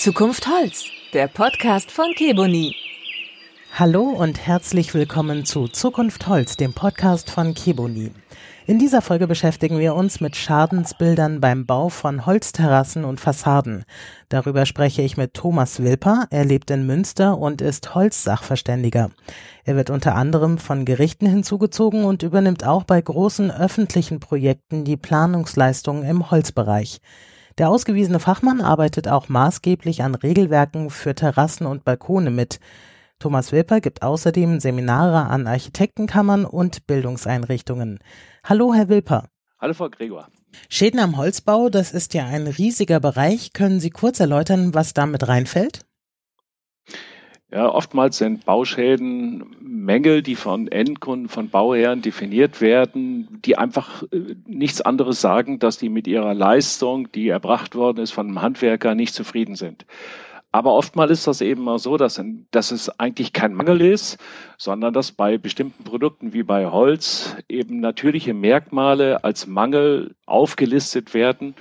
Zukunft Holz, der Podcast von Keboni. Hallo und herzlich willkommen zu Zukunft Holz, dem Podcast von Keboni. In dieser Folge beschäftigen wir uns mit Schadensbildern beim Bau von Holzterrassen und Fassaden. Darüber spreche ich mit Thomas Wilper. Er lebt in Münster und ist Holzsachverständiger. Er wird unter anderem von Gerichten hinzugezogen und übernimmt auch bei großen öffentlichen Projekten die Planungsleistungen im Holzbereich. Der ausgewiesene Fachmann arbeitet auch maßgeblich an Regelwerken für Terrassen und Balkone mit. Thomas Wilper gibt außerdem Seminare an Architektenkammern und Bildungseinrichtungen. Hallo, Herr Wilper. Hallo, Frau Gregor. Schäden am Holzbau, das ist ja ein riesiger Bereich. Können Sie kurz erläutern, was damit reinfällt? Ja, oftmals sind Bauschäden Mängel, die von Endkunden, von Bauherren definiert werden, die einfach äh, nichts anderes sagen, dass die mit ihrer Leistung, die erbracht worden ist von einem Handwerker, nicht zufrieden sind. Aber oftmals ist das eben auch so, dass, dass es eigentlich kein Mangel ist, sondern dass bei bestimmten Produkten wie bei Holz eben natürliche Merkmale als Mangel aufgelistet werden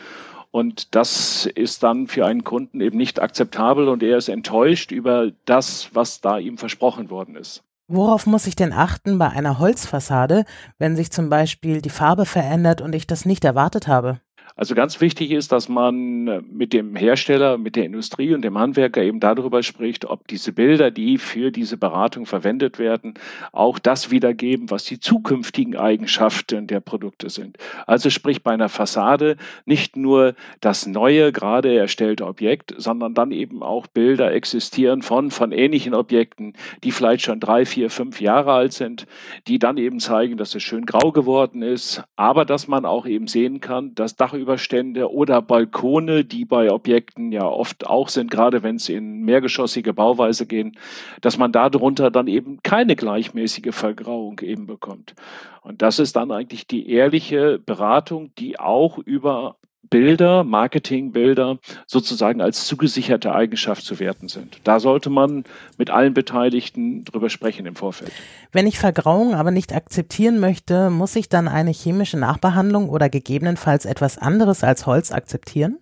und das ist dann für einen Kunden eben nicht akzeptabel und er ist enttäuscht über das, was da ihm versprochen worden ist. Worauf muss ich denn achten bei einer Holzfassade, wenn sich zum Beispiel die Farbe verändert und ich das nicht erwartet habe? Also ganz wichtig ist, dass man mit dem Hersteller, mit der Industrie und dem Handwerker eben darüber spricht, ob diese Bilder, die für diese Beratung verwendet werden, auch das wiedergeben, was die zukünftigen Eigenschaften der Produkte sind. Also sprich bei einer Fassade nicht nur das neue, gerade erstellte Objekt, sondern dann eben auch Bilder existieren von, von ähnlichen Objekten, die vielleicht schon drei, vier, fünf Jahre alt sind, die dann eben zeigen, dass es schön grau geworden ist, aber dass man auch eben sehen kann, dass Dach über Überstände oder Balkone, die bei Objekten ja oft auch sind, gerade wenn es in mehrgeschossige Bauweise gehen, dass man darunter dann eben keine gleichmäßige Vergrauung eben bekommt. Und das ist dann eigentlich die ehrliche Beratung, die auch über Bilder, Marketingbilder sozusagen als zugesicherte Eigenschaft zu werten sind. Da sollte man mit allen Beteiligten drüber sprechen im Vorfeld. Wenn ich Vergrauung aber nicht akzeptieren möchte, muss ich dann eine chemische Nachbehandlung oder gegebenenfalls etwas anderes als Holz akzeptieren?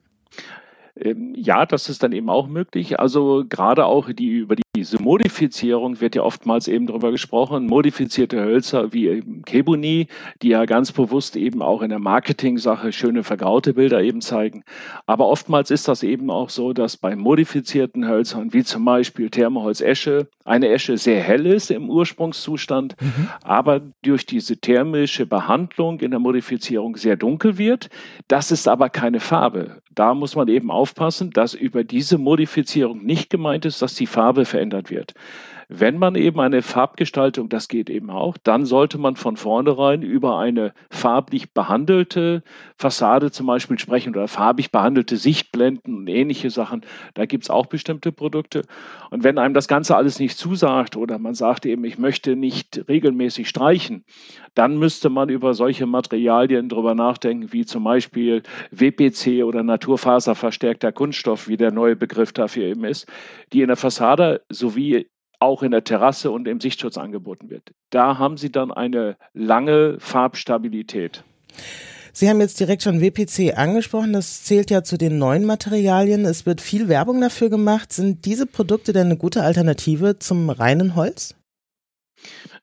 Ähm, ja, das ist dann eben auch möglich. Also gerade auch die über diese Modifizierung wird ja oftmals eben darüber gesprochen. Modifizierte Hölzer wie eben Kebuni, die ja ganz bewusst eben auch in der Marketing-Sache schöne vergraute Bilder eben zeigen. Aber oftmals ist das eben auch so, dass bei modifizierten Hölzern wie zum Beispiel Thermoholz Esche eine Esche sehr hell ist im Ursprungszustand, mhm. aber durch diese thermische Behandlung in der Modifizierung sehr dunkel wird. Das ist aber keine Farbe. Da muss man eben aufpassen, dass über diese Modifizierung nicht gemeint ist, dass die Farbe verändert wird. Wenn man eben eine Farbgestaltung, das geht eben auch, dann sollte man von vornherein über eine farblich behandelte Fassade zum Beispiel sprechen oder farblich behandelte Sichtblenden und ähnliche Sachen. Da gibt es auch bestimmte Produkte. Und wenn einem das Ganze alles nicht zusagt oder man sagt eben, ich möchte nicht regelmäßig streichen, dann müsste man über solche Materialien drüber nachdenken, wie zum Beispiel WPC oder naturfaserverstärkter Kunststoff, wie der neue Begriff dafür eben ist, die in der Fassade sowie auch in der Terrasse und im Sichtschutz angeboten wird. Da haben Sie dann eine lange Farbstabilität. Sie haben jetzt direkt schon WPC angesprochen. Das zählt ja zu den neuen Materialien. Es wird viel Werbung dafür gemacht. Sind diese Produkte denn eine gute Alternative zum reinen Holz?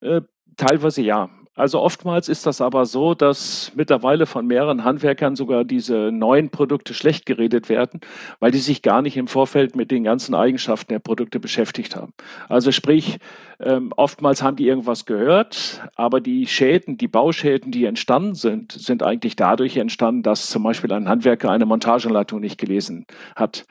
Äh, teilweise ja. Also oftmals ist das aber so, dass mittlerweile von mehreren Handwerkern sogar diese neuen Produkte schlecht geredet werden, weil die sich gar nicht im Vorfeld mit den ganzen Eigenschaften der Produkte beschäftigt haben. Also sprich, ähm, oftmals haben die irgendwas gehört, aber die Schäden, die Bauschäden, die entstanden sind, sind eigentlich dadurch entstanden, dass zum Beispiel ein Handwerker eine Montageleitung nicht gelesen hat.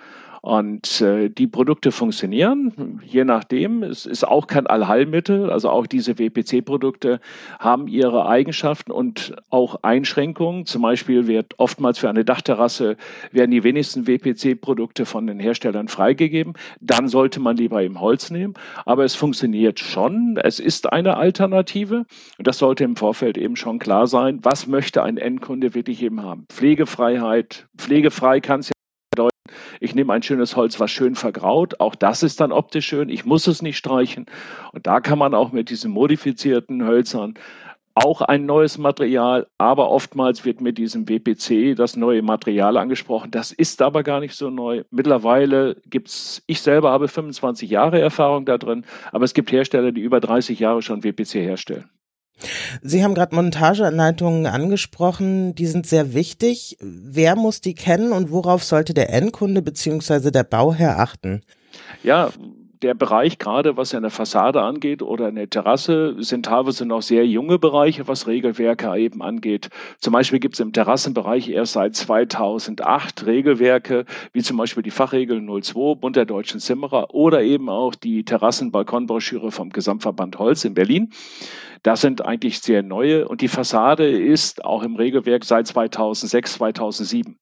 Und äh, die Produkte funktionieren, je nachdem. Es ist auch kein Allheilmittel. Also auch diese WPC-Produkte haben ihre Eigenschaften und auch Einschränkungen. Zum Beispiel wird oftmals für eine Dachterrasse werden die wenigsten WPC-Produkte von den Herstellern freigegeben. Dann sollte man lieber im Holz nehmen. Aber es funktioniert schon. Es ist eine Alternative. Und das sollte im Vorfeld eben schon klar sein. Was möchte ein Endkunde wirklich eben haben? Pflegefreiheit. Pflegefrei kann es ja ich nehme ein schönes Holz, was schön vergraut. Auch das ist dann optisch schön. Ich muss es nicht streichen. Und da kann man auch mit diesen modifizierten Hölzern auch ein neues Material, aber oftmals wird mit diesem WPC das neue Material angesprochen. Das ist aber gar nicht so neu. Mittlerweile gibt es, ich selber habe 25 Jahre Erfahrung da drin, aber es gibt Hersteller, die über 30 Jahre schon WPC herstellen. Sie haben gerade Montageanleitungen angesprochen, die sind sehr wichtig. Wer muss die kennen und worauf sollte der Endkunde bzw. der Bauherr achten? Ja, der Bereich, gerade was eine Fassade angeht oder eine Terrasse, sind teilweise noch sehr junge Bereiche, was Regelwerke eben angeht. Zum Beispiel gibt es im Terrassenbereich erst seit 2008 Regelwerke, wie zum Beispiel die Fachregel 02 Bund der Deutschen Zimmerer oder eben auch die Terrassenbalkonbroschüre vom Gesamtverband Holz in Berlin. Das sind eigentlich sehr neue und die Fassade ist auch im Regelwerk seit 2006, 2007.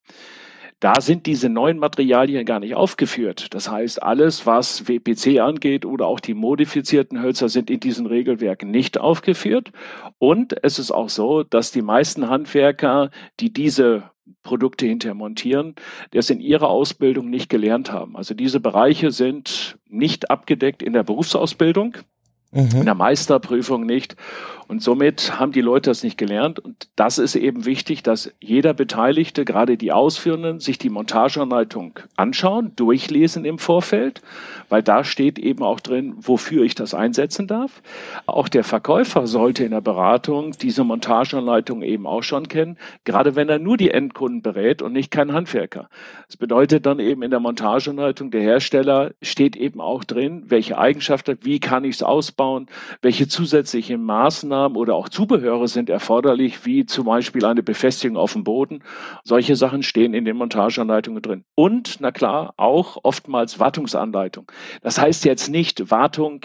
Da sind diese neuen Materialien gar nicht aufgeführt. Das heißt, alles, was WPC angeht oder auch die modifizierten Hölzer sind in diesen Regelwerken nicht aufgeführt. Und es ist auch so, dass die meisten Handwerker, die diese Produkte hinterher montieren, das in ihrer Ausbildung nicht gelernt haben. Also diese Bereiche sind nicht abgedeckt in der Berufsausbildung. Mhm. In der Meisterprüfung nicht. Und somit haben die Leute das nicht gelernt. Und das ist eben wichtig, dass jeder Beteiligte, gerade die Ausführenden, sich die Montageanleitung anschauen, durchlesen im Vorfeld, weil da steht eben auch drin, wofür ich das einsetzen darf. Auch der Verkäufer sollte in der Beratung diese Montageanleitung eben auch schon kennen, gerade wenn er nur die Endkunden berät und nicht kein Handwerker. Das bedeutet dann eben in der Montageanleitung, der Hersteller steht eben auch drin, welche Eigenschaften, wie kann ich es ausbauen, welche zusätzlichen Maßnahmen Maßnahmen oder auch Zubehöre sind erforderlich, wie zum Beispiel eine Befestigung auf dem Boden. Solche Sachen stehen in den Montageanleitungen drin. Und, na klar, auch oftmals Wartungsanleitung. Das heißt jetzt nicht Wartung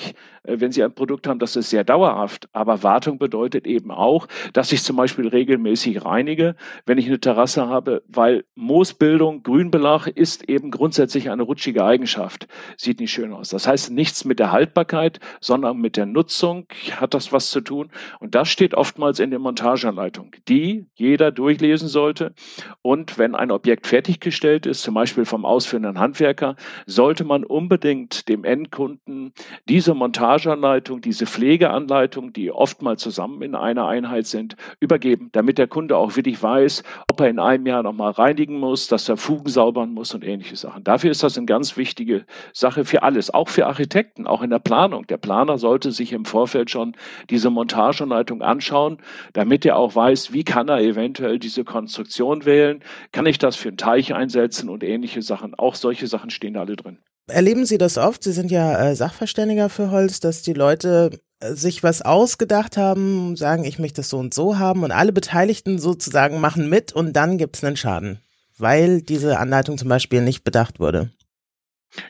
äh, wenn Sie ein Produkt haben, das ist sehr dauerhaft. Aber Wartung bedeutet eben auch, dass ich zum Beispiel regelmäßig reinige, wenn ich eine Terrasse habe, weil Moosbildung, Grünbelag ist eben grundsätzlich eine rutschige Eigenschaft. Sieht nicht schön aus. Das heißt nichts mit der Haltbarkeit, sondern mit der Nutzung hat das was zu tun. Und das steht oftmals in der Montageanleitung, die jeder durchlesen sollte. Und wenn ein Objekt fertiggestellt ist, zum Beispiel vom ausführenden Handwerker, sollte man unbedingt dem Endkunden diese Montage Montageanleitung, diese Pflegeanleitung, die oftmals zusammen in einer Einheit sind, übergeben, damit der Kunde auch wirklich weiß, ob er in einem Jahr nochmal reinigen muss, dass er Fugen saubern muss und ähnliche Sachen. Dafür ist das eine ganz wichtige Sache für alles, auch für Architekten, auch in der Planung. Der Planer sollte sich im Vorfeld schon diese Montageanleitung anschauen, damit er auch weiß, wie kann er eventuell diese Konstruktion wählen, kann ich das für einen Teich einsetzen und ähnliche Sachen. Auch solche Sachen stehen da alle drin. Erleben Sie das oft? Sie sind ja äh, Sachverständiger für Holz, dass die Leute äh, sich was ausgedacht haben, sagen, ich möchte das so und so haben und alle Beteiligten sozusagen machen mit und dann gibt es einen Schaden, weil diese Anleitung zum Beispiel nicht bedacht wurde.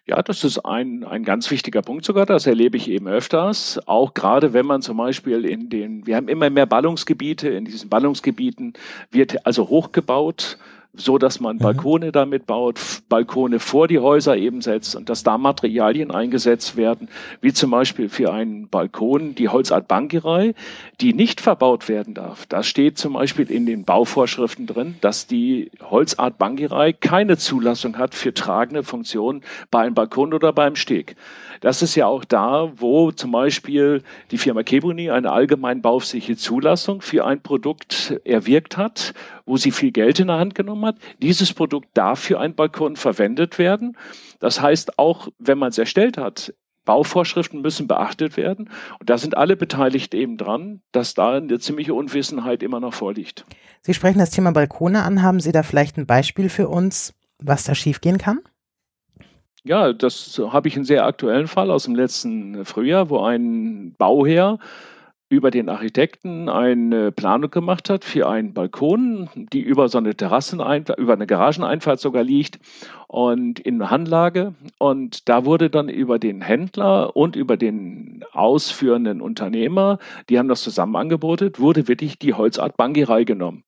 Ja, das ist ein, ein ganz wichtiger Punkt sogar. Das erlebe ich eben öfters. Auch gerade wenn man zum Beispiel in den, wir haben immer mehr Ballungsgebiete. In diesen Ballungsgebieten wird also hochgebaut so dass man mhm. Balkone damit baut, Balkone vor die Häuser eben setzt und dass da Materialien eingesetzt werden, wie zum Beispiel für einen Balkon die Holzart Bankerei, die nicht verbaut werden darf. Da steht zum Beispiel in den Bauvorschriften drin, dass die Holzart Bankerei keine Zulassung hat für tragende Funktionen bei einem Balkon oder beim Steg. Das ist ja auch da, wo zum Beispiel die Firma Kebuni eine allgemein baufsichtige Zulassung für ein Produkt erwirkt hat, wo sie viel Geld in der Hand genommen hat. Dieses Produkt darf für einen Balkon verwendet werden. Das heißt, auch wenn man es erstellt hat, Bauvorschriften müssen beachtet werden. Und da sind alle beteiligt eben dran, dass da eine ziemliche Unwissenheit immer noch vorliegt. Sie sprechen das Thema Balkone an. Haben Sie da vielleicht ein Beispiel für uns, was da schiefgehen kann? Ja, das habe ich einen sehr aktuellen Fall aus dem letzten Frühjahr, wo ein Bauherr über den Architekten eine Planung gemacht hat für einen Balkon, die über so eine Terrasseneinfahrt, über eine Garageneinfahrt sogar liegt und in Handlage. Und da wurde dann über den Händler und über den ausführenden Unternehmer, die haben das zusammen angeboten, wurde wirklich die Holzart Bangirei genommen.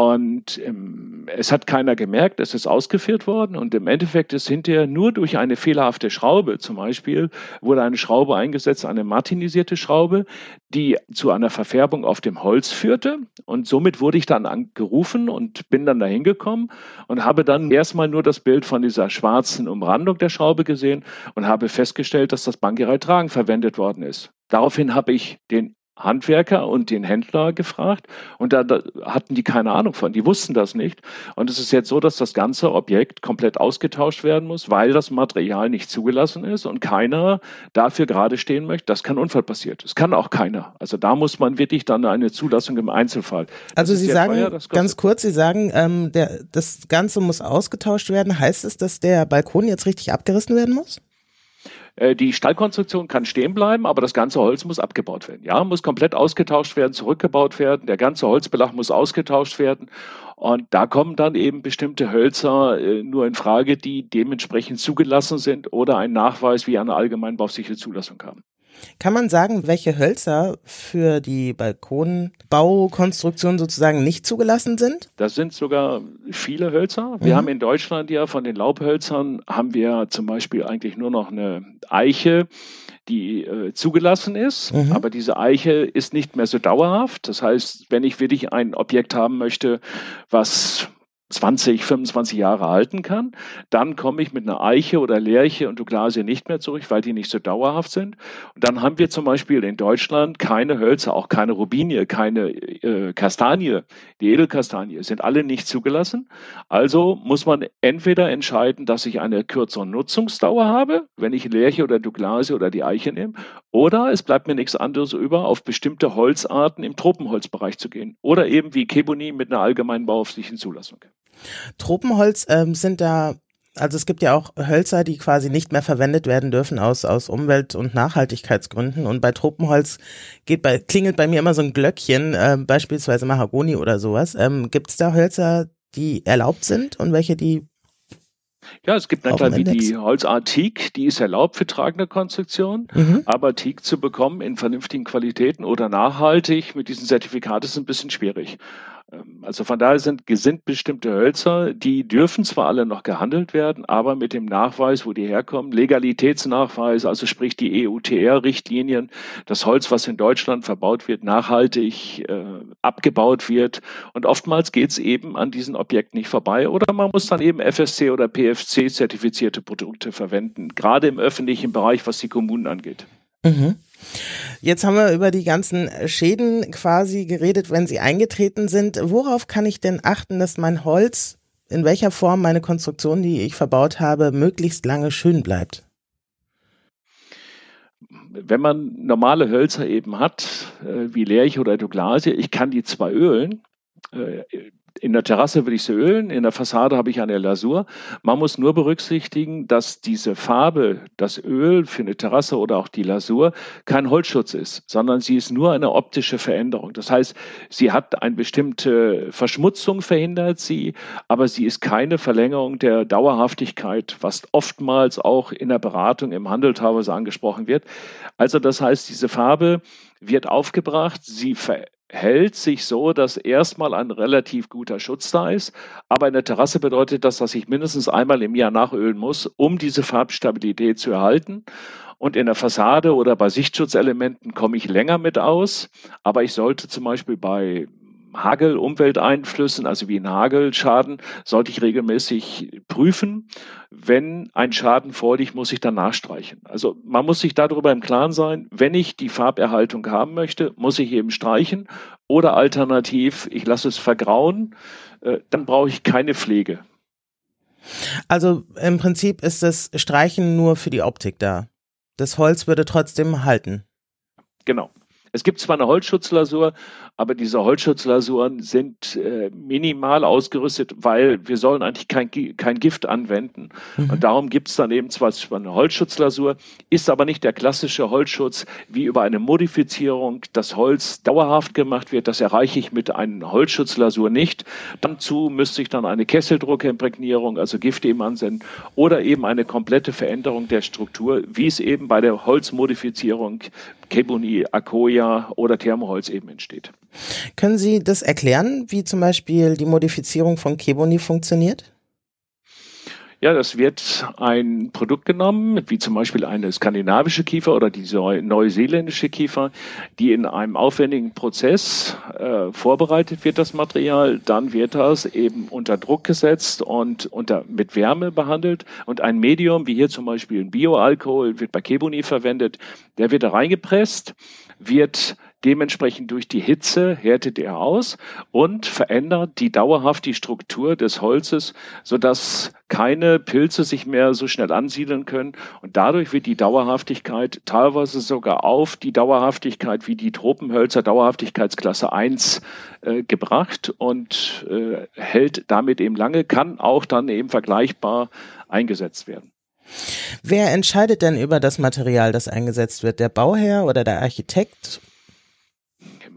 Und ähm, es hat keiner gemerkt, es ist ausgeführt worden. Und im Endeffekt ist hinterher nur durch eine fehlerhafte Schraube, zum Beispiel, wurde eine Schraube eingesetzt, eine martinisierte Schraube, die zu einer Verfärbung auf dem Holz führte. Und somit wurde ich dann angerufen und bin dann dahin gekommen und habe dann erstmal nur das Bild von dieser schwarzen Umrandung der Schraube gesehen und habe festgestellt, dass das Bankerei Tragen verwendet worden ist. Daraufhin habe ich den Handwerker und den Händler gefragt und da, da, hatten die keine Ahnung von, die wussten das nicht. Und es ist jetzt so, dass das ganze Objekt komplett ausgetauscht werden muss, weil das Material nicht zugelassen ist und keiner dafür gerade stehen möchte, dass kein Unfall passiert. Es kann auch keiner. Also da muss man wirklich dann eine Zulassung im Einzelfall. Also Sie sagen, teuer, ganz kurz, Sie sagen, ähm, der, das Ganze muss ausgetauscht werden. Heißt es, dass der Balkon jetzt richtig abgerissen werden muss? Äh, die Stallkonstruktion kann stehen bleiben, aber das ganze Holz muss abgebaut werden. Ja, muss komplett ausgetauscht werden, zurückgebaut werden. Der ganze Holzbelag muss ausgetauscht werden. Und da kommen dann eben bestimmte Hölzer äh, nur in Frage, die dementsprechend zugelassen sind oder einen Nachweis wie eine allgemeinbaufsichtige Zulassung haben. Kann man sagen, welche Hölzer für die Balkonbaukonstruktion sozusagen nicht zugelassen sind? Das sind sogar viele Hölzer. Wir mhm. haben in Deutschland ja von den Laubhölzern haben wir zum Beispiel eigentlich nur noch eine Eiche, die äh, zugelassen ist, mhm. aber diese Eiche ist nicht mehr so dauerhaft. Das heißt, wenn ich wirklich ein Objekt haben möchte, was 20, 25 Jahre halten kann. Dann komme ich mit einer Eiche oder Lärche und Douglasie nicht mehr zurück, weil die nicht so dauerhaft sind. Und dann haben wir zum Beispiel in Deutschland keine Hölzer, auch keine Rubinie, keine äh, Kastanie. Die Edelkastanie sind alle nicht zugelassen. Also muss man entweder entscheiden, dass ich eine kürzere Nutzungsdauer habe, wenn ich Lärche oder Douglasie oder die Eiche nehme, oder es bleibt mir nichts anderes über, auf bestimmte Holzarten im Tropenholzbereich zu gehen. Oder eben wie Keboni mit einer allgemeinen bauaufsichtlichen Zulassung. Tropenholz ähm, sind da also es gibt ja auch Hölzer, die quasi nicht mehr verwendet werden dürfen aus, aus Umwelt- und Nachhaltigkeitsgründen. Und bei Tropenholz geht bei, klingelt bei mir immer so ein Glöckchen, äh, beispielsweise Mahagoni oder sowas. Ähm, gibt es da Hölzer, die erlaubt sind und welche, die ja, es gibt natürlich wie die Holzart Teak, die ist erlaubt für tragende Konstruktion, mhm. aber Teak zu bekommen in vernünftigen Qualitäten oder nachhaltig mit diesem Zertifikat ist ein bisschen schwierig. Ähm, also von daher sind, sind bestimmte Hölzer, die dürfen zwar alle noch gehandelt werden, aber mit dem Nachweis, wo die herkommen, Legalitätsnachweis, also sprich die EUTR-Richtlinien, das Holz, was in Deutschland verbaut wird, nachhaltig äh, abgebaut wird. Und oftmals geht es eben an diesen Objekten nicht vorbei oder man muss dann eben FSC oder PFC-zertifizierte Produkte verwenden, gerade im öffentlichen Bereich, was die Kommunen angeht. Mhm. Jetzt haben wir über die ganzen Schäden quasi geredet, wenn sie eingetreten sind. Worauf kann ich denn achten, dass mein Holz, in welcher Form meine Konstruktion, die ich verbaut habe, möglichst lange schön bleibt? Wenn man normale Hölzer eben hat, äh, wie Lärch oder Douglasie, ich kann die zwar ölen, äh, in der Terrasse will ich sie ölen, in der Fassade habe ich eine Lasur. Man muss nur berücksichtigen, dass diese Farbe, das Öl für eine Terrasse oder auch die Lasur kein Holzschutz ist, sondern sie ist nur eine optische Veränderung. Das heißt, sie hat eine bestimmte Verschmutzung verhindert sie, aber sie ist keine Verlängerung der Dauerhaftigkeit, was oftmals auch in der Beratung im Handel teilweise angesprochen wird. Also das heißt, diese Farbe wird aufgebracht, sie verändert hält sich so, dass erstmal ein relativ guter Schutz da ist. Aber in der Terrasse bedeutet das, dass ich mindestens einmal im Jahr nachölen muss, um diese Farbstabilität zu erhalten. Und in der Fassade oder bei Sichtschutzelementen komme ich länger mit aus. Aber ich sollte zum Beispiel bei Hagel, Umwelteinflüssen, also wie ein Hagelschaden, sollte ich regelmäßig prüfen. Wenn ein Schaden vorliegt, muss ich dann nachstreichen. Also man muss sich darüber im Klaren sein, wenn ich die Farberhaltung haben möchte, muss ich eben streichen oder alternativ, ich lasse es vergrauen, äh, dann brauche ich keine Pflege. Also im Prinzip ist das Streichen nur für die Optik da. Das Holz würde trotzdem halten. Genau. Es gibt zwar eine Holzschutzlasur, aber diese Holzschutzlasuren sind äh, minimal ausgerüstet, weil wir sollen eigentlich kein, kein Gift anwenden. Mhm. Und darum gibt es dann eben zwar eine Holzschutzlasur, ist aber nicht der klassische Holzschutz, wie über eine Modifizierung das Holz dauerhaft gemacht wird. Das erreiche ich mit einer Holzschutzlasur nicht. Dazu müsste ich dann eine Kesseldruckimprägnierung, also Gift eben ansenden, oder eben eine komplette Veränderung der Struktur, wie es eben bei der Holzmodifizierung Kebuni, Akoya oder Thermoholz eben entsteht. Können Sie das erklären, wie zum Beispiel die Modifizierung von Kebuni funktioniert? Ja, das wird ein Produkt genommen, wie zum Beispiel eine skandinavische Kiefer oder die neuseeländische Kiefer, die in einem aufwendigen Prozess äh, vorbereitet wird, das Material. Dann wird das eben unter Druck gesetzt und unter, mit Wärme behandelt. Und ein Medium, wie hier zum Beispiel ein Bioalkohol, wird bei Kebuni verwendet. Der wird da reingepresst, wird Dementsprechend durch die Hitze härtet er aus und verändert die dauerhaft die Struktur des Holzes, sodass keine Pilze sich mehr so schnell ansiedeln können. Und dadurch wird die Dauerhaftigkeit teilweise sogar auf die Dauerhaftigkeit wie die Tropenhölzer Dauerhaftigkeitsklasse 1 äh, gebracht und äh, hält damit eben lange, kann auch dann eben vergleichbar eingesetzt werden. Wer entscheidet denn über das Material, das eingesetzt wird? Der Bauherr oder der Architekt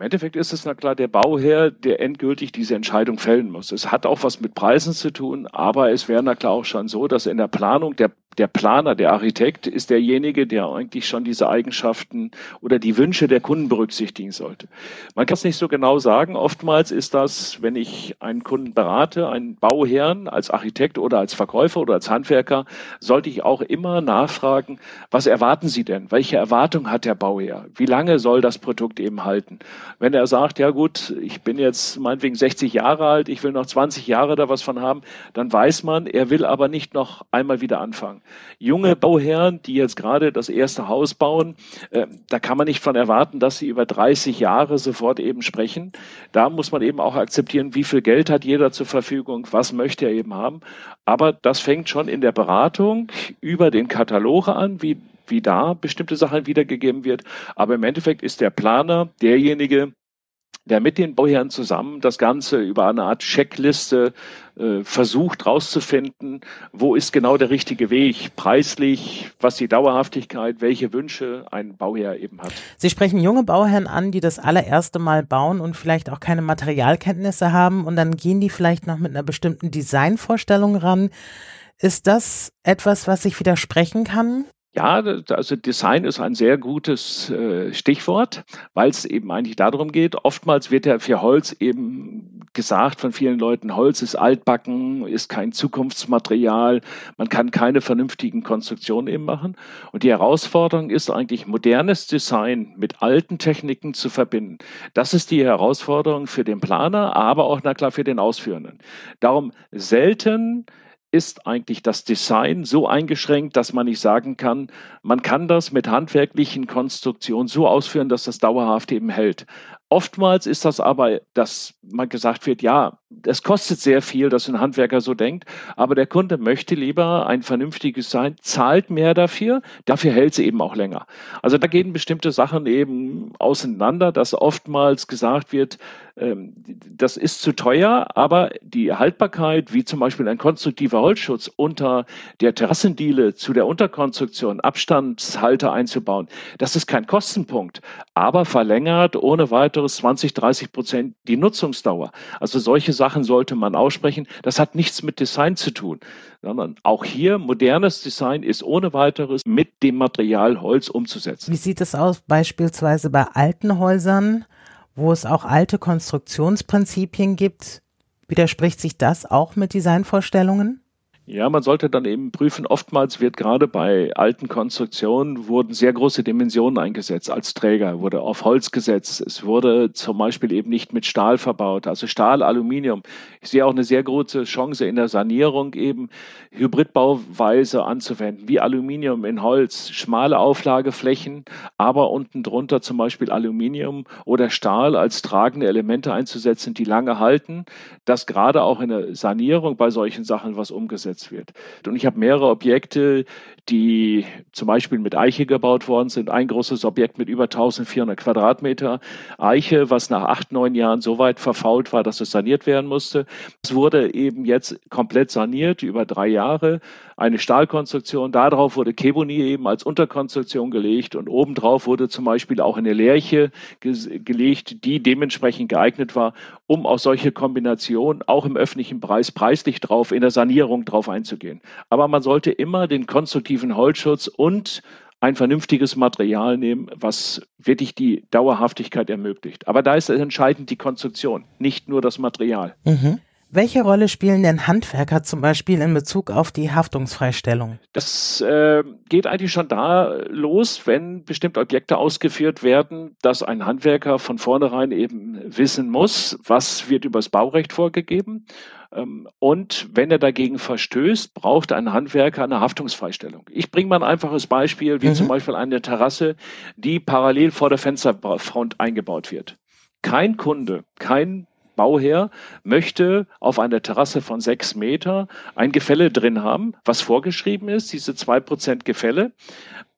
im Endeffekt ist es na klar der Bauherr, der endgültig diese Entscheidung fällen muss. Es hat auch was mit Preisen zu tun, aber es wäre na klar auch schon so, dass in der Planung der der Planer, der Architekt ist derjenige, der eigentlich schon diese Eigenschaften oder die Wünsche der Kunden berücksichtigen sollte. Man kann es nicht so genau sagen. Oftmals ist das, wenn ich einen Kunden berate, einen Bauherrn als Architekt oder als Verkäufer oder als Handwerker, sollte ich auch immer nachfragen, was erwarten Sie denn? Welche Erwartung hat der Bauherr? Wie lange soll das Produkt eben halten? Wenn er sagt, ja gut, ich bin jetzt meinetwegen 60 Jahre alt, ich will noch 20 Jahre da was von haben, dann weiß man, er will aber nicht noch einmal wieder anfangen. Junge Bauherren, die jetzt gerade das erste Haus bauen, äh, da kann man nicht von erwarten, dass sie über 30 Jahre sofort eben sprechen. Da muss man eben auch akzeptieren, wie viel Geld hat jeder zur Verfügung, was möchte er eben haben. Aber das fängt schon in der Beratung über den Katalog an, wie wie da bestimmte Sachen wiedergegeben wird. Aber im Endeffekt ist der Planer derjenige, der mit den Bauherren zusammen das Ganze über eine Art Checkliste äh, versucht rauszufinden, wo ist genau der richtige Weg, preislich, was die Dauerhaftigkeit, welche Wünsche ein Bauherr eben hat. Sie sprechen junge Bauherren an, die das allererste Mal bauen und vielleicht auch keine Materialkenntnisse haben und dann gehen die vielleicht noch mit einer bestimmten Designvorstellung ran. Ist das etwas, was sich widersprechen kann? Ja, also Design ist ein sehr gutes äh, Stichwort, weil es eben eigentlich darum geht, oftmals wird ja für Holz eben gesagt von vielen Leuten, Holz ist altbacken, ist kein Zukunftsmaterial, man kann keine vernünftigen Konstruktionen eben machen. Und die Herausforderung ist eigentlich, modernes Design mit alten Techniken zu verbinden. Das ist die Herausforderung für den Planer, aber auch, na klar, für den Ausführenden. Darum selten ist eigentlich das Design so eingeschränkt, dass man nicht sagen kann, man kann das mit handwerklichen Konstruktionen so ausführen, dass das dauerhaft eben hält. Oftmals ist das aber, dass man gesagt wird, ja, es kostet sehr viel, dass ein Handwerker so denkt, aber der Kunde möchte lieber ein vernünftiges sein, zahlt mehr dafür, dafür hält sie eben auch länger. Also da gehen bestimmte Sachen eben auseinander, dass oftmals gesagt wird, ähm, das ist zu teuer, aber die Haltbarkeit, wie zum Beispiel ein konstruktiver Holzschutz unter der Terrassendiele zu der Unterkonstruktion, Abstandshalter einzubauen, das ist kein Kostenpunkt, aber verlängert ohne weiteres 20, 30 Prozent die Nutzungsdauer. Also solche Sachen sollte man aussprechen. Das hat nichts mit Design zu tun, sondern auch hier modernes Design ist ohne weiteres mit dem Material Holz umzusetzen. Wie sieht es aus beispielsweise bei alten Häusern, wo es auch alte Konstruktionsprinzipien gibt? Widerspricht sich das auch mit Designvorstellungen? Ja, man sollte dann eben prüfen, oftmals wird gerade bei alten Konstruktionen wurden sehr große Dimensionen eingesetzt als Träger, wurde auf Holz gesetzt. Es wurde zum Beispiel eben nicht mit Stahl verbaut, also Stahl, Aluminium. Ich sehe auch eine sehr große Chance in der Sanierung eben Hybridbauweise anzuwenden, wie Aluminium in Holz, schmale Auflageflächen, aber unten drunter zum Beispiel Aluminium oder Stahl als tragende Elemente einzusetzen, die lange halten, dass gerade auch in der Sanierung bei solchen Sachen was umgesetzt umgesetzt wird. Und ich habe mehrere Objekte, die zum Beispiel mit Eiche gebaut worden sind. Ein großes Objekt mit über 1400 Quadratmeter Eiche, was nach acht, neun Jahren so weit verfault war, dass es saniert werden musste. Es wurde eben jetzt komplett saniert über drei Jahre. Eine Stahlkonstruktion, darauf wurde Keboni eben als Unterkonstruktion gelegt und obendrauf wurde zum Beispiel auch eine Lerche gelegt, die dementsprechend geeignet war, um auch solche Kombinationen auch im öffentlichen Preis preislich drauf, in der Sanierung drauf einzugehen. Aber man sollte immer den konstruktiven aktiven Holzschutz und ein vernünftiges Material nehmen, was wirklich die Dauerhaftigkeit ermöglicht. Aber da ist entscheidend die Konstruktion, nicht nur das Material. Mhm. Welche Rolle spielen denn Handwerker zum Beispiel in Bezug auf die Haftungsfreistellung? Das äh, geht eigentlich schon da los, wenn bestimmte Objekte ausgeführt werden, dass ein Handwerker von vornherein eben wissen muss, was wird übers Baurecht vorgegeben Ähm, und wenn er dagegen verstößt, braucht ein Handwerker eine Haftungsfreistellung. Ich bringe mal ein einfaches Beispiel, wie mhm. zum Beispiel eine Terrasse, die parallel vor der Fensterfront eingebaut wird. Kein Kunde, kein Bauherr möchte auf einer Terrasse von sechs Meter ein Gefälle drin haben, was vorgeschrieben ist, diese zwei Prozent Gefälle.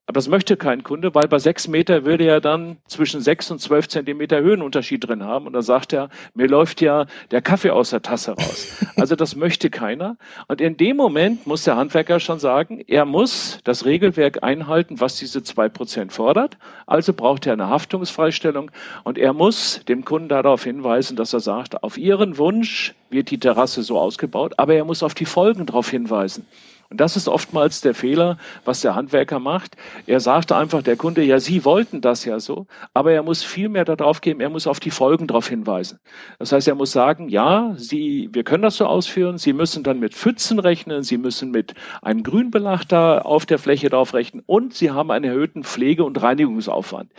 Aber das möchte kein Kunde, weil bei sechs Meter würde er dann zwischen sechs und zwölf Zentimeter Höhenunterschied drin haben. Und dann sagt er, mir läuft ja der Kaffee aus der Tasse raus. Also das möchte keiner. Und in dem Moment muss der Handwerker schon sagen, er muss das Regelwerk einhalten, was diese zwei Prozent fordert. Also braucht er eine Haftungsfreistellung. Und er muss dem Kunden darauf hinweisen, dass er sagt, auf Ihren Wunsch wird die Terrasse so ausgebaut, aber er muss auf die Folgen darauf hinweisen. Und das ist oftmals der Fehler, was der Handwerker macht. Er sagt einfach der Kunde, ja, Sie wollten das ja so, aber er muss viel mehr darauf geben, er muss auf die Folgen darauf hinweisen. Das heißt, er muss sagen, ja, Sie, wir können das so ausführen, Sie müssen dann mit Pfützen rechnen, Sie müssen mit einem Grünbelag da auf der Fläche drauf rechnen und Sie haben einen erhöhten Pflege- und Reinigungsaufwand.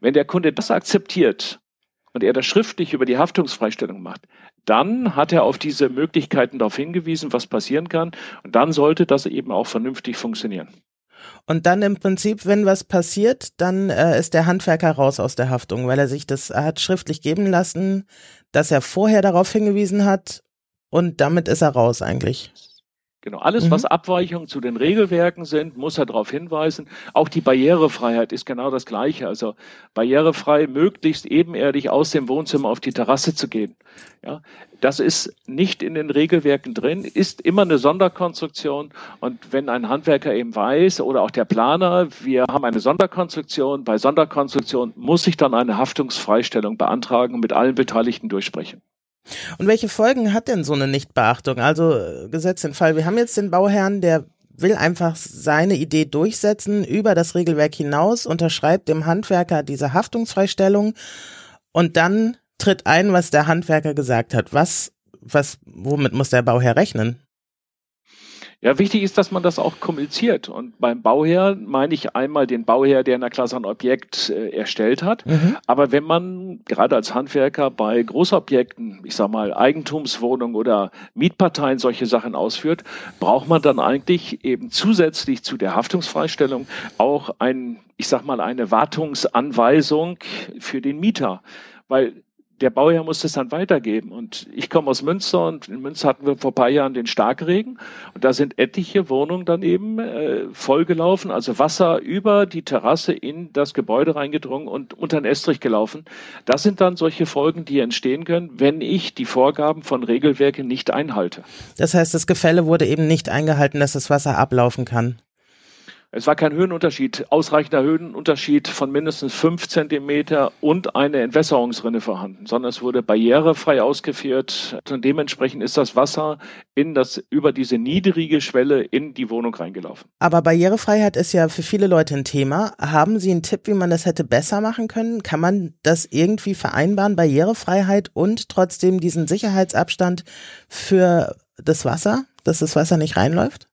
Wenn der Kunde das akzeptiert, und er das schriftlich über die Haftungsfreistellung macht, dann hat er auf diese Möglichkeiten darauf hingewiesen, was passieren kann. Und dann sollte das eben auch vernünftig funktionieren. Und dann im Prinzip, wenn was passiert, dann äh, ist der Handwerker raus aus der Haftung, weil er sich das hat schriftlich geben lassen, dass er vorher darauf hingewiesen hat und damit ist er raus eigentlich. Genau, alles, mhm. was Abweichungen zu den Regelwerken sind, muss er darauf hinweisen. Auch die Barrierefreiheit ist genau das Gleiche. Also barrierefrei, möglichst ebenerdig aus dem Wohnzimmer auf die Terrasse zu gehen. Ja, das ist nicht in den Regelwerken drin, ist immer eine Sonderkonstruktion. Und wenn ein Handwerker eben weiß oder auch der Planer, wir haben eine Sonderkonstruktion, bei Sonderkonstruktion muss ich dann eine Haftungsfreistellung beantragen und mit allen Beteiligten durchsprechen. Und welche Folgen hat denn so eine Nichtbeachtung? Also äh, gesetzt den Fall, wir haben jetzt den Bauherrn, der will einfach seine Idee durchsetzen über das Regelwerk hinaus, unterschreibt dem Handwerker diese Haftungsfreistellung und dann tritt ein, was der Handwerker gesagt hat. Was, was, womit muss der Bauherr rechnen? Ja, wichtig ist, dass man das auch kommuniziert. Und beim Bauherr meine ich einmal den Bauherr, der in der Klasse ein Objekt äh, erstellt hat. Mhm. Aber wenn man gerade als Handwerker bei Großobjekten, ich sag mal Eigentumswohnungen oder Mietparteien solche Sachen ausführt, braucht man dann eigentlich eben zusätzlich zu der Haftungsfreistellung auch ein, ich sag mal, eine Wartungsanweisung für den Mieter. Weil der Bauherr muss das dann weitergeben. Und ich komme aus Münster und in Münster hatten wir vor ein paar Jahren den Starkregen und da sind etliche Wohnungen dann eben äh, vollgelaufen, also Wasser über die Terrasse in das Gebäude reingedrungen und unter den Estrich gelaufen. Das sind dann solche Folgen, die entstehen können, wenn ich die Vorgaben von Regelwerken nicht einhalte. Das heißt, das Gefälle wurde eben nicht eingehalten, dass das Wasser ablaufen kann. Es war kein Höhenunterschied, ausreichender Höhenunterschied von mindestens fünf Zentimeter und eine Entwässerungsrinne vorhanden, sondern es wurde barrierefrei ausgeführt. Und dementsprechend ist das Wasser in das, über diese niedrige Schwelle in die Wohnung reingelaufen. Aber Barrierefreiheit ist ja für viele Leute ein Thema. Haben Sie einen Tipp, wie man das hätte besser machen können? Kann man das irgendwie vereinbaren, Barrierefreiheit und trotzdem diesen Sicherheitsabstand für das Wasser, dass das Wasser nicht reinläuft?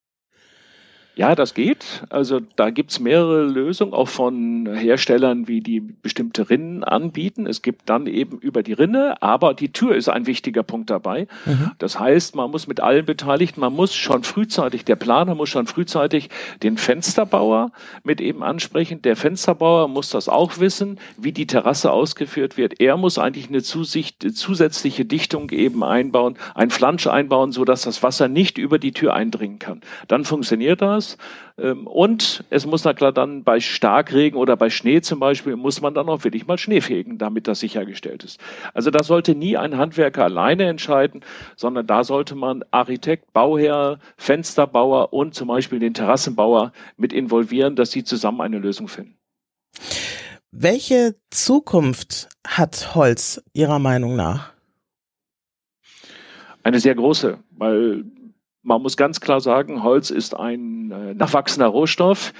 Ja, das geht. Also da gibt's mehrere Lösungen, auch von Herstellern, wie die bestimmte Rinnen anbieten. Es gibt dann eben über die Rinne, aber die Tür ist ein wichtiger Punkt dabei. Mhm. Das heißt, man muss mit allen Beteiligten, man muss schon frühzeitig, der Planer muss schon frühzeitig den Fensterbauer mit eben ansprechen. Der Fensterbauer muss das auch wissen, wie die Terrasse ausgeführt wird. Er muss eigentlich eine Zusicht, zusätzliche Dichtung eben einbauen, ein Flansch einbauen, so dass das Wasser nicht über die Tür eindringen kann. Dann funktioniert das. Ähm, und es muss na klar dann bei Starkregen oder bei Schnee zum Beispiel, muss man dann auch wirklich mal Schnee fegen, damit das sichergestellt ist. Also da sollte nie ein Handwerker alleine entscheiden, sondern da sollte man Architekt, Bauherr, Fensterbauer und zum Beispiel den Terrassenbauer mit involvieren, dass sie zusammen eine Lösung finden. Welche Zukunft hat Holz Ihrer Meinung nach? Eine sehr große, weil man muss ganz klar sagen, Holz ist ein äh, nachwachsender Rohstoff.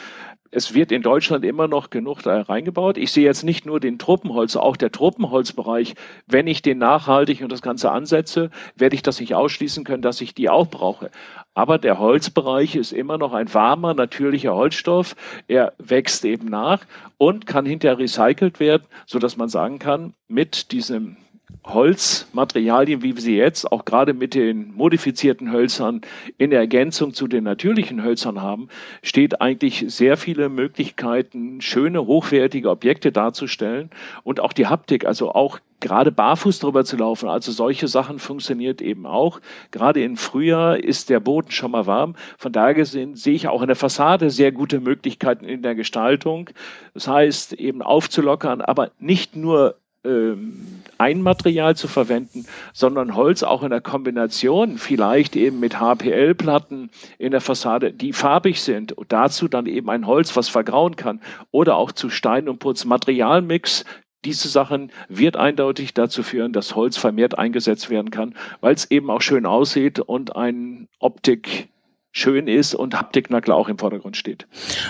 Es wird in Deutschland immer noch genug da reingebaut. Ich sehe jetzt nicht nur den Tropenholz, auch der Tropenholzbereich. Wenn ich den nachhaltig und das Ganze ansetze, werde ich das nicht ausschließen können, dass ich die auch brauche. Aber der Holzbereich ist immer noch ein warmer, natürlicher Holzstoff. Er wächst eben nach und kann hinterher recycelt werden, so dass man sagen kann, mit diesem Holzmaterialien, wie wir sie jetzt auch gerade mit den modifizierten Hölzern in Ergänzung zu den natürlichen Hölzern haben, steht eigentlich sehr viele Möglichkeiten, schöne, hochwertige Objekte darzustellen und auch die Haptik, also auch gerade barfuß drüber zu laufen. Also solche Sachen funktioniert eben auch. Gerade im Frühjahr ist der Boden schon mal warm. Von daher gesehen sehe ich auch in der Fassade sehr gute Möglichkeiten in der Gestaltung. Das heißt, eben aufzulockern, aber nicht nur ein Material zu verwenden, sondern Holz auch in der Kombination, vielleicht eben mit HPL-Platten in der Fassade, die farbig sind und dazu dann eben ein Holz, was vergrauen kann oder auch zu Stein und Putz Materialmix. Diese Sachen wird eindeutig dazu führen, dass Holz vermehrt eingesetzt werden kann, weil es eben auch schön aussieht und ein Optik schön ist und Haptik na klar auch im Vordergrund steht.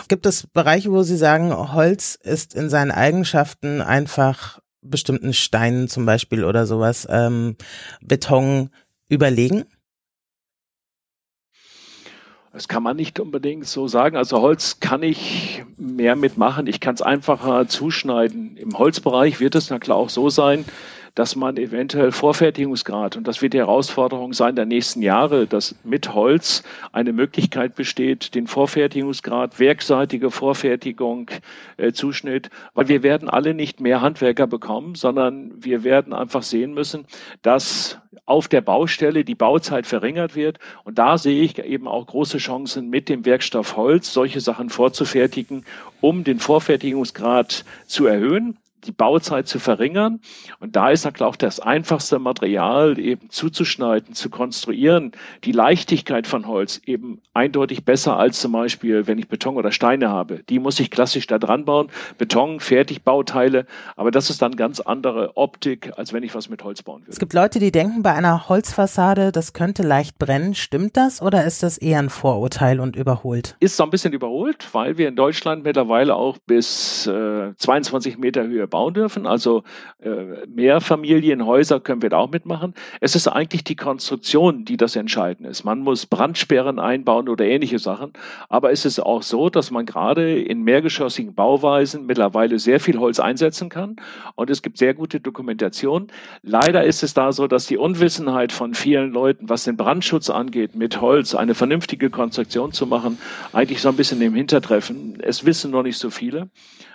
Gibt es Bereiche, wo Sie sagen, Holz ist in seinen Eigenschaften einfach bestimmten Steinen zum Beispiel oder sowas ähm, Beton überlegen? Das kann man nicht unbedingt so sagen. Also Holz kann ich mehr mitmachen. Ich kann es einfacher zuschneiden. Im Holzbereich wird es na klar auch so sein, dass man eventuell Vorfertigungsgrad, und das wird die Herausforderung sein der nächsten Jahre, dass mit Holz eine Möglichkeit besteht, den Vorfertigungsgrad, werkseitige Vorfertigung, äh, Zuschnitt, weil wir werden alle nicht mehr Handwerker bekommen, sondern wir werden einfach sehen müssen, dass auf der Baustelle die Bauzeit verringert wird. Und da sehe ich eben auch große Chancen, mit dem Werkstoff Holz solche Sachen vorzufertigen, um den Vorfertigungsgrad zu erhöhen die Bauzeit zu verringern. Und da ist auch das einfachste Material eben zuzuschneiden, zu konstruieren. Die Leichtigkeit von Holz eben eindeutig besser als zum Beispiel, wenn ich Beton oder Steine habe. Die muss ich klassisch da dran bauen. Beton, Fertigbauteile. Aber das ist dann ganz andere Optik, als wenn ich was mit Holz bauen würde. Es gibt Leute, die denken bei einer Holzfassade, das könnte leicht brennen. Stimmt das oder ist das eher ein Vorurteil und überholt? Ist so ein bisschen überholt, weil wir in Deutschland mittlerweile auch bis äh, 22 Meter Höhe bauen dürfen. Also äh, Mehrfamilienhäuser können wir da auch mitmachen. Es ist eigentlich die Konstruktion, die das Entscheidende ist. Man muss Brandsperren einbauen oder ähnliche Sachen. Aber es ist auch so, dass man gerade in mehrgeschossigen Bauweisen mittlerweile sehr viel Holz einsetzen kann. Und es gibt sehr gute Dokumentation. Leider ist es da so, dass die Unwissenheit von vielen Leuten, was den Brandschutz angeht, mit Holz eine vernünftige Konstruktion zu machen, eigentlich so ein bisschen im Hintertreffen. Es wissen noch nicht so viele.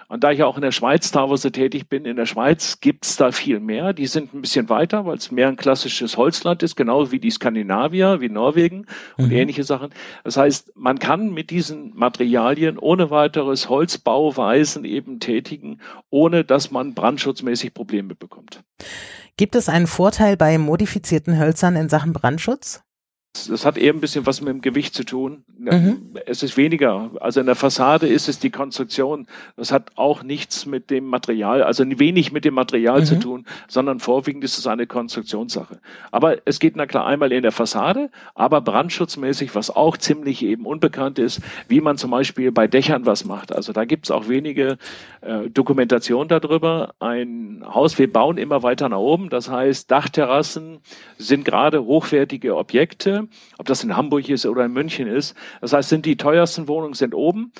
Und da ich auch in der Schweiz teilweise tätig bin, in der Schweiz gibt's da viel mehr. Die sind ein bisschen weiter, weil es mehr ein klassisches Holzland ist, genauso wie die Skandinavier, wie Norwegen und mhm. ähnliche Sachen. Das heißt, man kann mit diesen Materialien ohne weiteres Holzbauweisen eben tätigen, ohne dass man brandschutzmäßig Probleme bekommt. Gibt es einen Vorteil bei modifizierten Hölzern in Sachen Brandschutz? Das hat eher ein bisschen was mit dem Gewicht zu tun. Mhm. Es ist weniger. Also in der Fassade ist es die Konstruktion. Das hat auch nichts mit dem Material, also wenig mit dem Material mhm. zu tun, sondern vorwiegend ist es eine Konstruktionssache. Aber es geht na klar einmal in der Fassade, aber brandschutzmäßig, was auch ziemlich eben unbekannt ist, wie man zum Beispiel bei Dächern was macht. Also da gibt es auch wenige äh, Dokumentation darüber. Ein Haus, wir bauen immer weiter nach oben. Das heißt, Dachterrassen sind gerade hochwertige Objekte ob das in Hamburg ist oder in München ist. Das heißt, sind die teuersten Wohnungen sind oben.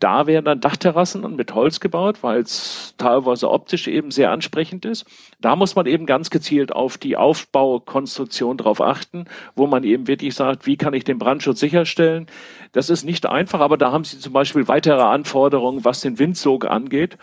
Da werden dann Dachterrassen und mit Holz gebaut, weil es teilweise optisch eben sehr ansprechend ist. Da muss man eben ganz gezielt auf die Aufbaukonstruktion drauf achten, wo man eben wirklich sagt, wie kann ich den Brandschutz sicherstellen. Das ist nicht einfach, aber da haben Sie zum Beispiel weitere Anforderungen, was den Windsog angeht.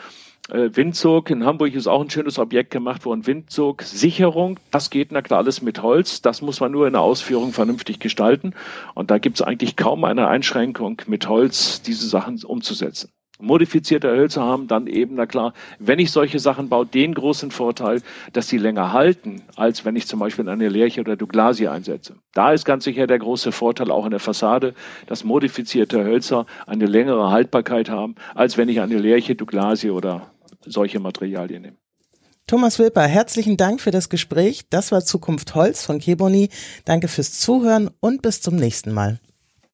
Äh, Windzug in Hamburg ist auch ein schönes Objekt gemacht worden. Windzugssicherung, das geht na klar alles mit Holz. Das muss man nur in der Ausführung vernünftig gestalten. Und da gibt es eigentlich kaum eine Einschränkung, mit Holz diese Sachen umzusetzen. Modifizierte Hölzer haben dann eben, na klar, wenn ich solche Sachen baue, den großen Vorteil, dass sie länger halten, als wenn ich zum Beispiel eine Lerche oder Douglasie einsetze. Da ist ganz sicher der große Vorteil auch in der Fassade, dass modifizierte Hölzer eine längere Haltbarkeit haben, als wenn ich eine Lerche, Douglasie oder solche Materialien nehmen. Thomas Wilper, herzlichen Dank für das Gespräch. Das war Zukunft Holz von Keboni. Danke fürs Zuhören und bis zum nächsten Mal.